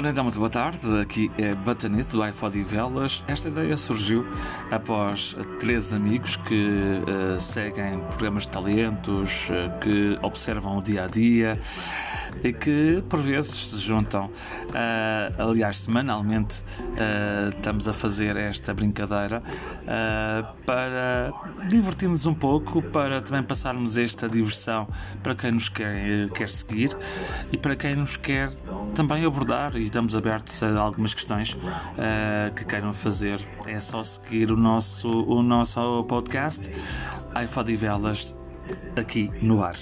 Ora então, muito boa tarde, aqui é Batanete do iPod e Velas. Esta ideia surgiu após três amigos que uh, seguem programas de talentos, uh, que observam o dia a dia e que por vezes se juntam. Uh, aliás, semanalmente estamos a fazer esta brincadeira para divertirmos um pouco, para também passarmos esta diversão para quem nos quer, quer seguir e para quem nos quer também abordar e estamos abertos a algumas questões uh, que queiram fazer. É só seguir o nosso, o nosso podcast iPod e Velas aqui no ar.